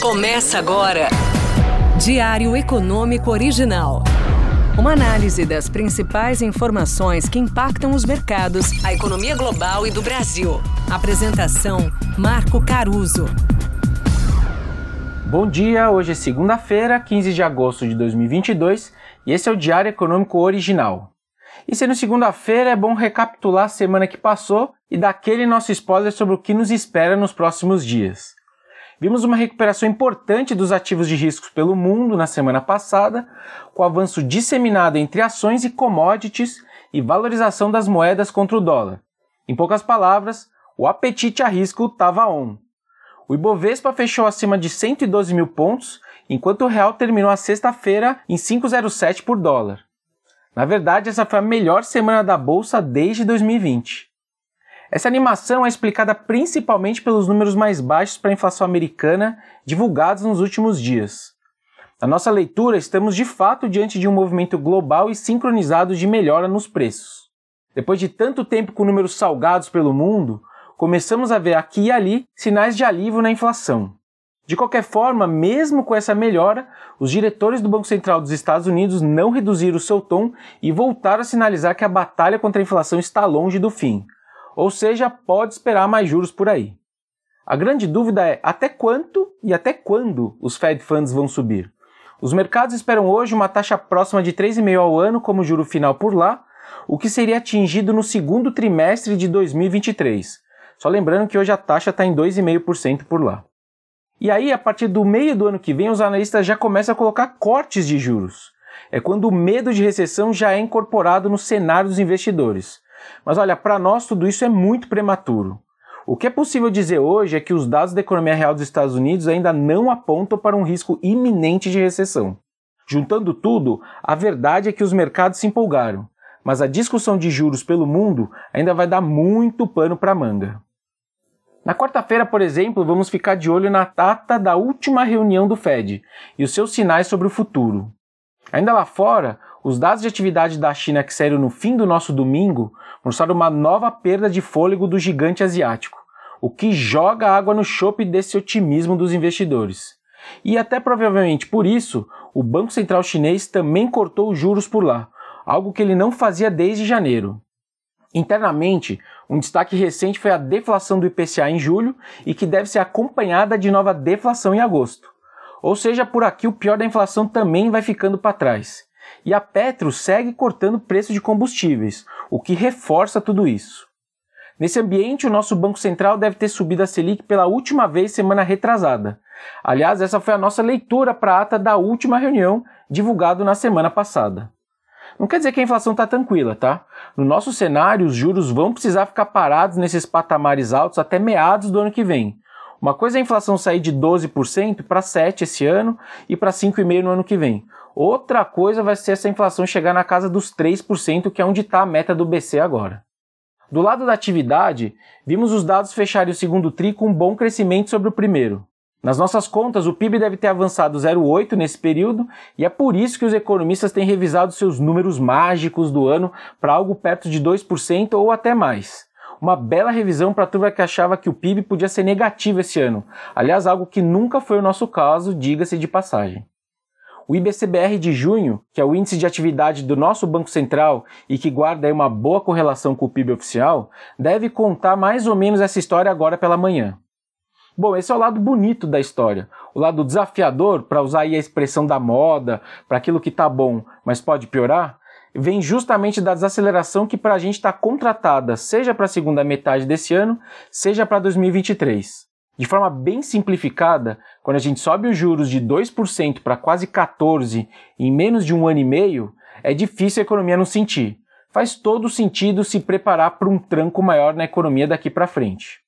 Começa agora. Diário Econômico Original. Uma análise das principais informações que impactam os mercados, a economia global e do Brasil. Apresentação: Marco Caruso. Bom dia, hoje é segunda-feira, 15 de agosto de 2022, e esse é o Diário Econômico Original. E sendo segunda-feira, é bom recapitular a semana que passou e dar aquele nosso spoiler sobre o que nos espera nos próximos dias. Vimos uma recuperação importante dos ativos de riscos pelo mundo na semana passada, com avanço disseminado entre ações e commodities e valorização das moedas contra o dólar. Em poucas palavras, o apetite a risco estava on. O Ibovespa fechou acima de 112 mil pontos, enquanto o real terminou a sexta-feira em 5,07 por dólar. Na verdade, essa foi a melhor semana da bolsa desde 2020. Essa animação é explicada principalmente pelos números mais baixos para a inflação americana divulgados nos últimos dias. Na nossa leitura, estamos de fato diante de um movimento global e sincronizado de melhora nos preços. Depois de tanto tempo com números salgados pelo mundo, começamos a ver aqui e ali sinais de alívio na inflação. De qualquer forma, mesmo com essa melhora, os diretores do Banco Central dos Estados Unidos não reduziram o seu tom e voltaram a sinalizar que a batalha contra a inflação está longe do fim ou seja, pode esperar mais juros por aí. A grande dúvida é até quanto e até quando os Fed Funds vão subir. Os mercados esperam hoje uma taxa próxima de 3,5% ao ano como juro final por lá, o que seria atingido no segundo trimestre de 2023. Só lembrando que hoje a taxa está em 2,5% por lá. E aí, a partir do meio do ano que vem, os analistas já começam a colocar cortes de juros. É quando o medo de recessão já é incorporado no cenário dos investidores. Mas olha, para nós tudo isso é muito prematuro. O que é possível dizer hoje é que os dados da economia real dos Estados Unidos ainda não apontam para um risco iminente de recessão. Juntando tudo, a verdade é que os mercados se empolgaram, mas a discussão de juros pelo mundo ainda vai dar muito pano para manga. Na quarta-feira, por exemplo, vamos ficar de olho na data da última reunião do Fed e os seus sinais sobre o futuro. Ainda lá fora, os dados de atividade da China que saíram no fim do nosso domingo mostraram uma nova perda de fôlego do gigante asiático, o que joga água no chope desse otimismo dos investidores. E até provavelmente por isso, o Banco Central Chinês também cortou os juros por lá, algo que ele não fazia desde janeiro. Internamente, um destaque recente foi a deflação do IPCA em julho e que deve ser acompanhada de nova deflação em agosto. Ou seja, por aqui o pior da inflação também vai ficando para trás. E a Petro segue cortando preço de combustíveis, o que reforça tudo isso. Nesse ambiente, o nosso Banco Central deve ter subido a Selic pela última vez semana retrasada. Aliás, essa foi a nossa leitura para a ata da última reunião, divulgado na semana passada. Não quer dizer que a inflação está tranquila, tá? No nosso cenário, os juros vão precisar ficar parados nesses patamares altos até meados do ano que vem. Uma coisa é a inflação sair de 12% para 7% esse ano e para 5,5% no ano que vem. Outra coisa vai ser essa inflação chegar na casa dos 3%, que é onde está a meta do BC agora. Do lado da atividade, vimos os dados fecharem o segundo TRI com um bom crescimento sobre o primeiro. Nas nossas contas, o PIB deve ter avançado 0,8 nesse período e é por isso que os economistas têm revisado seus números mágicos do ano para algo perto de 2% ou até mais. Uma bela revisão para a turma que achava que o PIB podia ser negativo esse ano. Aliás, algo que nunca foi o nosso caso, diga-se de passagem. O IBCBR de junho, que é o índice de atividade do nosso Banco Central e que guarda uma boa correlação com o PIB oficial, deve contar mais ou menos essa história agora pela manhã. Bom, esse é o lado bonito da história. O lado desafiador, para usar aí a expressão da moda, para aquilo que está bom, mas pode piorar, vem justamente da desaceleração que para a gente está contratada, seja para a segunda metade desse ano, seja para 2023. De forma bem simplificada, quando a gente sobe os juros de 2% para quase 14% em menos de um ano e meio, é difícil a economia não sentir. Faz todo sentido se preparar para um tranco maior na economia daqui para frente.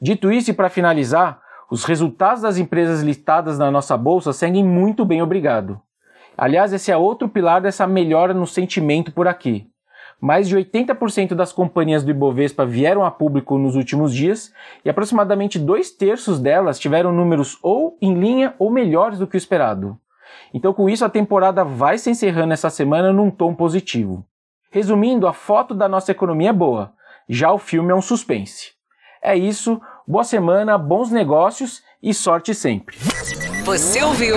Dito isso, e para finalizar, os resultados das empresas listadas na nossa bolsa seguem muito bem, obrigado. Aliás, esse é outro pilar dessa melhora no sentimento por aqui. Mais de 80% das companhias do Ibovespa vieram a público nos últimos dias e aproximadamente dois terços delas tiveram números ou em linha ou melhores do que o esperado. Então, com isso, a temporada vai se encerrando essa semana num tom positivo. Resumindo, a foto da nossa economia é boa, já o filme é um suspense. É isso, boa semana, bons negócios e sorte sempre. Você ouviu?